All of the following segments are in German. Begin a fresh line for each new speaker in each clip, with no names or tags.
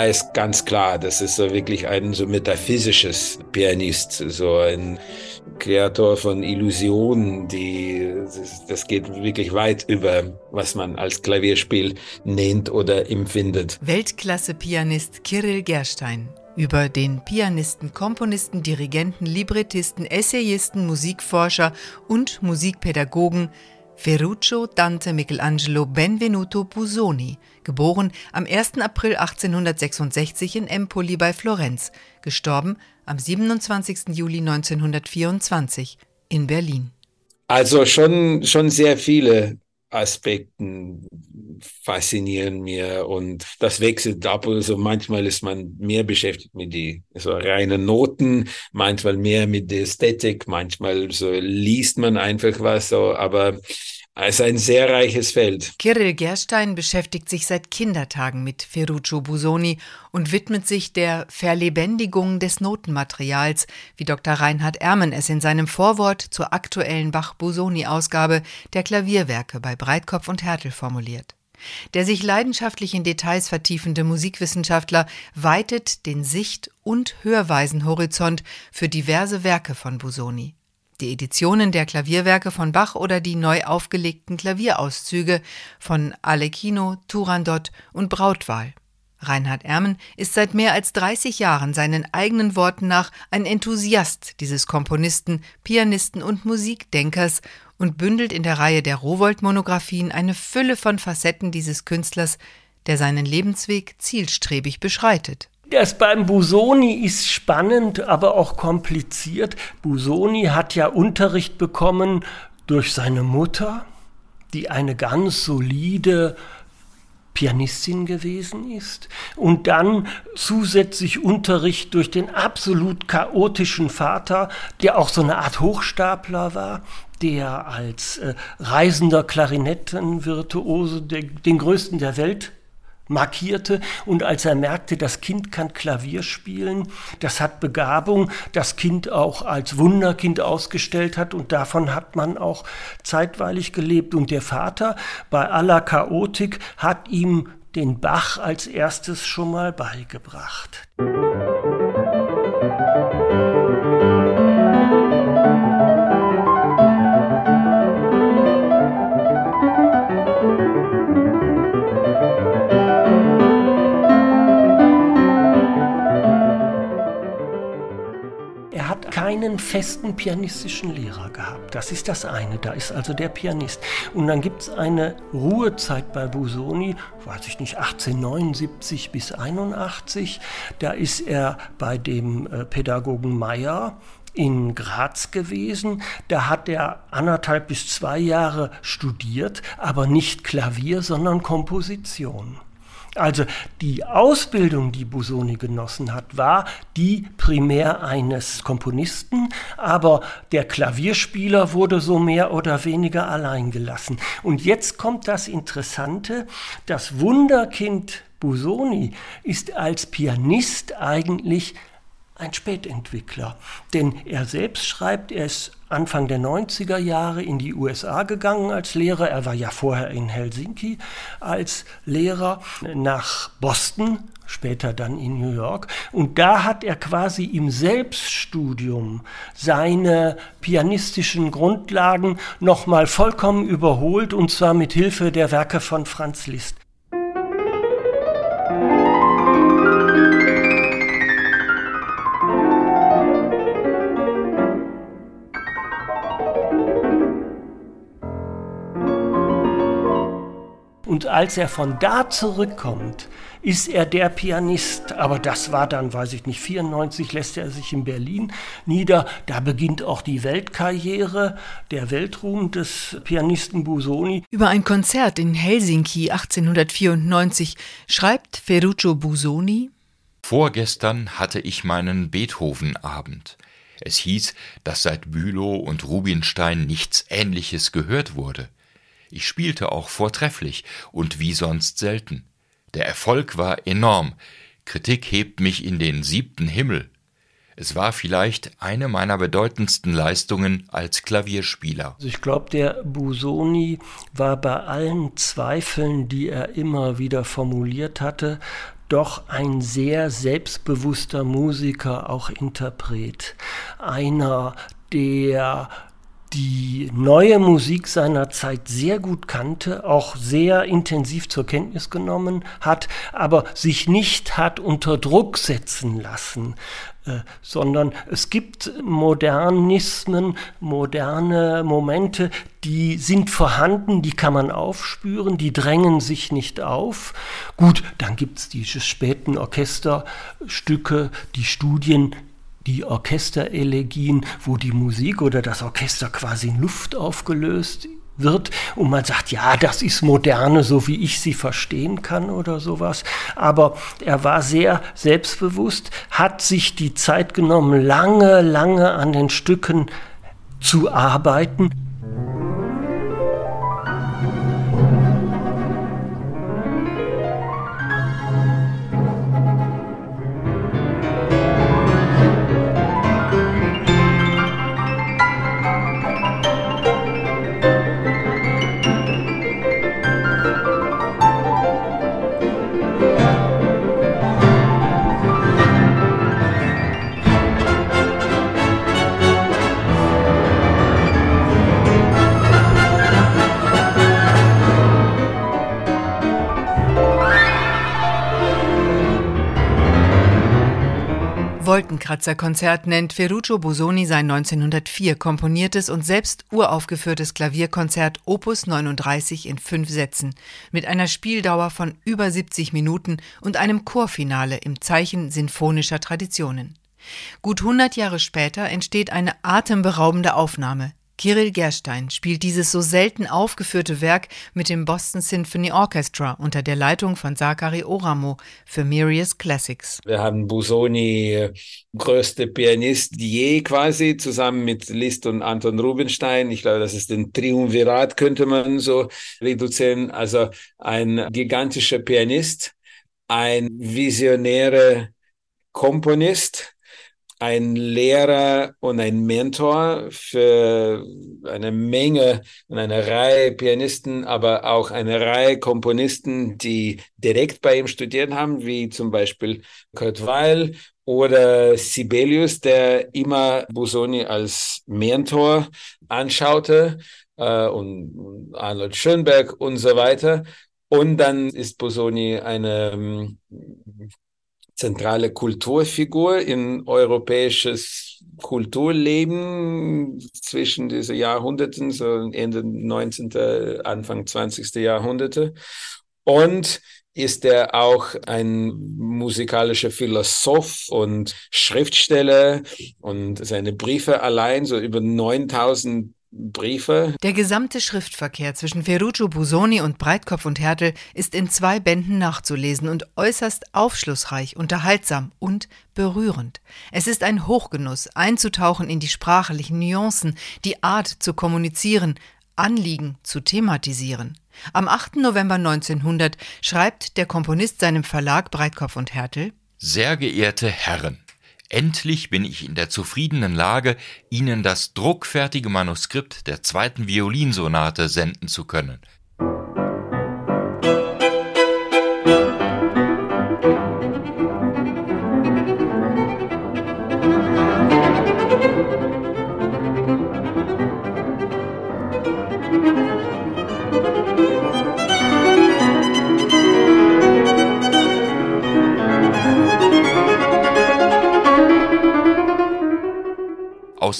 da ist ganz klar, das ist so wirklich ein so metaphysisches Pianist, so ein Kreator von Illusionen, die, das geht wirklich weit über, was man als Klavierspiel nennt oder empfindet.
Weltklasse-Pianist Kirill Gerstein über den Pianisten, Komponisten, Dirigenten, Librettisten, Essayisten, Musikforscher und Musikpädagogen Ferruccio Dante Michelangelo Benvenuto Busoni, geboren am 1. April 1866 in Empoli bei Florenz, gestorben am 27. Juli 1924 in Berlin.
Also schon, schon sehr viele Aspekten faszinieren mir und das wechselt ab. Also manchmal ist man mehr beschäftigt mit die so reinen Noten, manchmal mehr mit der Ästhetik, manchmal so liest man einfach was so, aber ist ein sehr reiches Feld.
Kirill Gerstein beschäftigt sich seit Kindertagen mit Ferruccio Busoni und widmet sich der Verlebendigung des Notenmaterials, wie Dr. Reinhard Ermen es in seinem Vorwort zur aktuellen Bach-Busoni-Ausgabe der Klavierwerke bei Breitkopf und Hertel formuliert. Der sich leidenschaftlich in Details vertiefende Musikwissenschaftler weitet den Sicht- und Hörweisenhorizont für diverse Werke von Busoni die Editionen der Klavierwerke von Bach oder die neu aufgelegten Klavierauszüge von Alekino, Turandot und Brautwahl. Reinhard Ermen ist seit mehr als 30 Jahren seinen eigenen Worten nach ein Enthusiast dieses Komponisten, Pianisten und Musikdenkers und bündelt in der Reihe der Rowold-Monographien eine Fülle von Facetten dieses Künstlers, der seinen Lebensweg zielstrebig beschreitet.
Das beim Busoni ist spannend, aber auch kompliziert. Busoni hat ja Unterricht bekommen durch seine Mutter, die eine ganz solide Pianistin gewesen ist und dann zusätzlich Unterricht durch den absolut chaotischen Vater, der auch so eine Art Hochstapler war, der als äh, reisender Klarinettenvirtuose den größten der Welt markierte. Und als er merkte, das Kind kann Klavier spielen, das hat Begabung, das Kind auch als Wunderkind ausgestellt hat. Und davon hat man auch zeitweilig gelebt. Und der Vater bei aller Chaotik hat ihm den Bach als erstes schon mal beigebracht. keinen festen pianistischen Lehrer gehabt. Das ist das eine, da ist also der Pianist. Und dann gibt es eine Ruhezeit bei Busoni, weiß ich nicht, 1879 bis 81. Da ist er bei dem äh, Pädagogen Meyer in Graz gewesen. Da hat er anderthalb bis zwei Jahre studiert, aber nicht Klavier, sondern Komposition. Also die Ausbildung, die Busoni genossen hat, war die primär eines Komponisten, aber der Klavierspieler wurde so mehr oder weniger allein gelassen. Und jetzt kommt das Interessante, das Wunderkind Busoni ist als Pianist eigentlich ein Spätentwickler. Denn er selbst schreibt, er ist Anfang der 90er Jahre in die USA gegangen als Lehrer. Er war ja vorher in Helsinki als Lehrer, nach Boston, später dann in New York. Und da hat er quasi im Selbststudium seine pianistischen Grundlagen nochmal vollkommen überholt, und zwar mit Hilfe der Werke von Franz Liszt. Und als er von da zurückkommt, ist er der Pianist. Aber das war dann, weiß ich nicht, 94 lässt er sich in Berlin nieder. Da beginnt auch die Weltkarriere, der Weltruhm des Pianisten Busoni.
Über ein Konzert in Helsinki 1894 schreibt Ferruccio Busoni:
Vorgestern hatte ich meinen Beethoven-Abend. Es hieß, dass seit Bülow und Rubinstein nichts Ähnliches gehört wurde. Ich spielte auch vortrefflich und wie sonst selten. Der Erfolg war enorm. Kritik hebt mich in den siebten Himmel. Es war vielleicht eine meiner bedeutendsten Leistungen als Klavierspieler.
Also ich glaube, der Busoni war bei allen Zweifeln, die er immer wieder formuliert hatte, doch ein sehr selbstbewusster Musiker, auch Interpret. Einer, der die neue Musik seiner Zeit sehr gut kannte, auch sehr intensiv zur Kenntnis genommen hat, aber sich nicht hat unter Druck setzen lassen, äh, sondern es gibt Modernismen, moderne Momente, die sind vorhanden, die kann man aufspüren, die drängen sich nicht auf. Gut, dann gibt es diese späten Orchesterstücke, die Studien, die Orchesterelegien, wo die Musik oder das Orchester quasi in Luft aufgelöst wird und man sagt, ja, das ist moderne, so wie ich sie verstehen kann oder sowas. Aber er war sehr selbstbewusst, hat sich die Zeit genommen, lange, lange an den Stücken zu arbeiten.
Wolkenkratzerkonzert nennt Ferruccio Busoni sein 1904 komponiertes und selbst uraufgeführtes Klavierkonzert Opus 39 in fünf Sätzen mit einer Spieldauer von über 70 Minuten und einem Chorfinale im Zeichen sinfonischer Traditionen. Gut 100 Jahre später entsteht eine atemberaubende Aufnahme, Kirill Gerstein spielt dieses so selten aufgeführte Werk mit dem Boston Symphony Orchestra unter der Leitung von Zachary Oramo für Mirius Classics.
Wir haben Busoni, größte Pianist je quasi, zusammen mit Liszt und Anton Rubinstein. Ich glaube, das ist ein Triumvirat, könnte man so reduzieren. Also ein gigantischer Pianist, ein visionärer Komponist, ein Lehrer und ein Mentor für eine Menge und eine Reihe Pianisten, aber auch eine Reihe Komponisten, die direkt bei ihm studiert haben, wie zum Beispiel Kurt Weil oder Sibelius, der immer Busoni als Mentor anschaute äh, und Arnold Schönberg und so weiter. Und dann ist Busoni eine ähm, zentrale Kulturfigur in europäisches Kulturleben zwischen diesen Jahrhunderten, so Ende 19., Anfang 20. Jahrhunderte. Und ist er auch ein musikalischer Philosoph und Schriftsteller und seine Briefe allein, so über 9000 Briefe.
Der gesamte Schriftverkehr zwischen Ferruccio Busoni und Breitkopf und Hertel ist in zwei Bänden nachzulesen und äußerst aufschlussreich, unterhaltsam und berührend. Es ist ein Hochgenuss, einzutauchen in die sprachlichen Nuancen, die Art zu kommunizieren, Anliegen zu thematisieren. Am 8. November 1900 schreibt der Komponist seinem Verlag Breitkopf und Hertel
Sehr geehrte Herren, Endlich bin ich in der zufriedenen Lage, Ihnen das druckfertige Manuskript der zweiten Violinsonate senden zu können.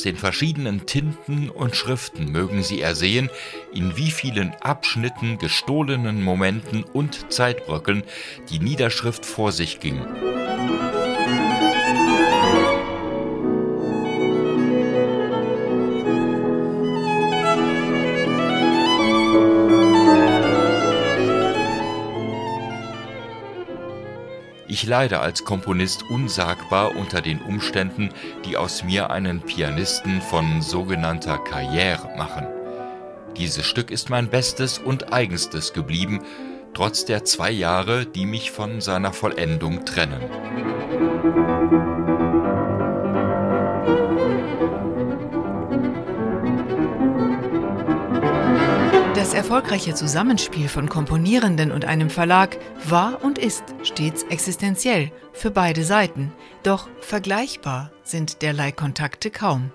Aus den verschiedenen Tinten und Schriften mögen Sie ersehen, in wie vielen Abschnitten, gestohlenen Momenten und Zeitbröckeln die Niederschrift vor sich ging. Ich leide als Komponist unsagbar unter den Umständen, die aus mir einen Pianisten von sogenannter Karriere machen. Dieses Stück ist mein bestes und eigenstes geblieben, trotz der zwei Jahre, die mich von seiner Vollendung trennen.
Erfolgreiche Zusammenspiel von Komponierenden und einem Verlag war und ist stets existenziell für beide Seiten. Doch vergleichbar sind derlei Kontakte kaum.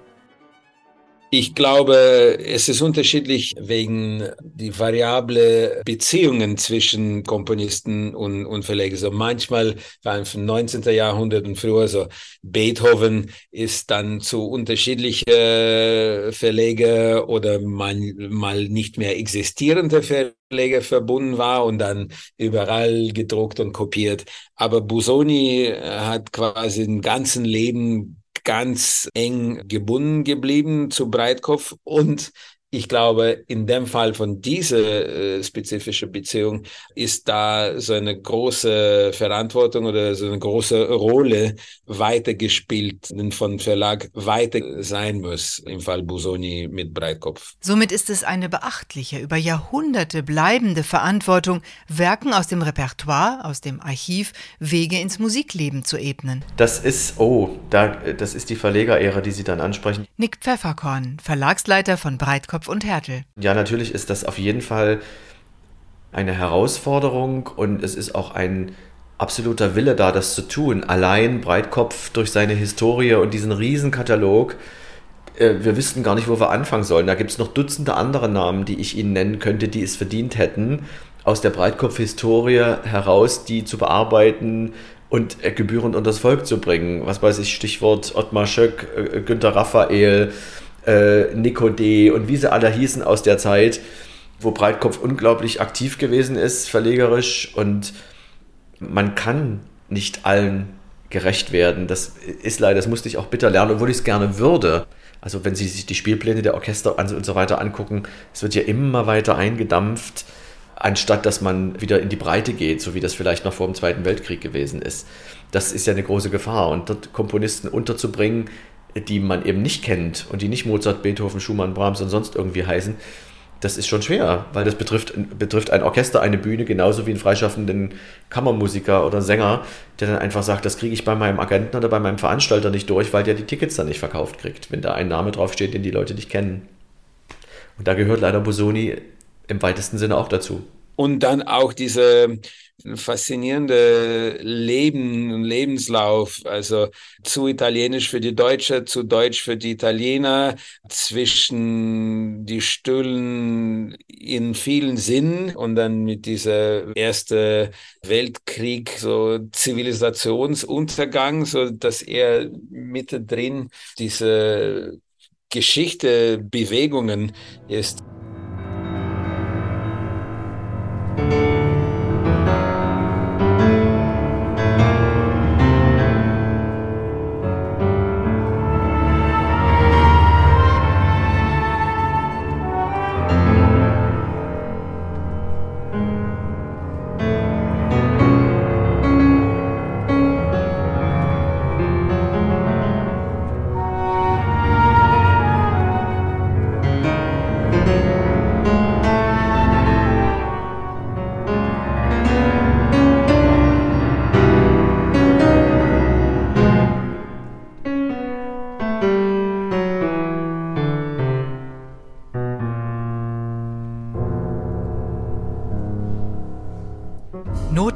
Ich glaube, es ist unterschiedlich wegen die variable Beziehungen zwischen Komponisten und, und Verleger. So manchmal, vor allem vom 19. Jahrhundert und früher, so Beethoven ist dann zu unterschiedliche Verleger oder mal, mal nicht mehr existierende Verleger verbunden war und dann überall gedruckt und kopiert. Aber Busoni hat quasi ein ganzen Leben ganz eng gebunden geblieben zu Breitkopf und ich glaube, in dem Fall von dieser äh, spezifischen Beziehung ist da so eine große Verantwortung oder so eine große Rolle weitergespielt, von Verlag weiter sein muss, im Fall Busoni mit Breitkopf.
Somit ist es eine beachtliche, über Jahrhunderte bleibende Verantwortung, Werken aus dem Repertoire, aus dem Archiv, Wege ins Musikleben zu ebnen.
Das ist, oh, da, das ist die Verlegerära, die Sie dann ansprechen.
Nick Pfefferkorn, Verlagsleiter von Breitkopf Kopf und Härtel.
Ja, natürlich ist das auf jeden Fall eine Herausforderung und es ist auch ein absoluter Wille da, das zu tun. Allein Breitkopf durch seine Historie und diesen Riesenkatalog. Äh, wir wüssten gar nicht, wo wir anfangen sollen. Da gibt es noch Dutzende andere Namen, die ich Ihnen nennen könnte, die es verdient hätten, aus der Breitkopf-Historie heraus die zu bearbeiten und äh, gebührend unter das Volk zu bringen. Was weiß ich, Stichwort Ottmar Schöck, äh, Günter Raphael, äh, Nico D. und wie sie alle hießen aus der Zeit, wo Breitkopf unglaublich aktiv gewesen ist, verlegerisch. Und man kann nicht allen gerecht werden. Das ist leider, das musste ich auch bitter lernen, obwohl ich es gerne würde. Also wenn Sie sich die Spielpläne der Orchester und so weiter angucken, es wird ja immer weiter eingedampft, anstatt dass man wieder in die Breite geht, so wie das vielleicht noch vor dem Zweiten Weltkrieg gewesen ist. Das ist ja eine große Gefahr. Und dort Komponisten unterzubringen, die man eben nicht kennt und die nicht Mozart, Beethoven, Schumann, Brahms und sonst irgendwie heißen, das ist schon schwer, weil das betrifft, betrifft ein Orchester, eine Bühne, genauso wie einen freischaffenden Kammermusiker oder Sänger, der dann einfach sagt, das kriege ich bei meinem Agenten oder bei meinem Veranstalter nicht durch, weil der die Tickets dann nicht verkauft kriegt, wenn da ein Name draufsteht, den die Leute nicht kennen. Und da gehört leider Bosoni im weitesten Sinne auch dazu.
Und dann auch diese faszinierende Leben und Lebenslauf, also zu italienisch für die Deutsche, zu deutsch für die Italiener, zwischen die Stühlen in vielen Sinnen und dann mit dieser erste Weltkrieg, so Zivilisationsuntergang, so dass er mittendrin diese Geschichte, Bewegungen ist.
Note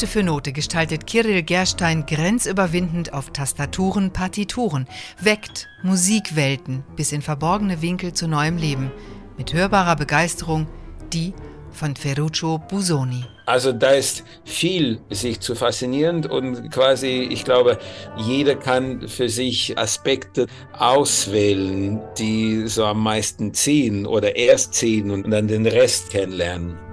für Note gestaltet Kirill Gerstein grenzüberwindend auf Tastaturen Partituren, weckt Musikwelten bis in verborgene Winkel zu neuem Leben, mit hörbarer Begeisterung die von Ferruccio Busoni.
Also da ist viel sich zu faszinieren und quasi, ich glaube, jeder kann für sich Aspekte auswählen, die so am meisten ziehen oder erst ziehen und dann den Rest kennenlernen.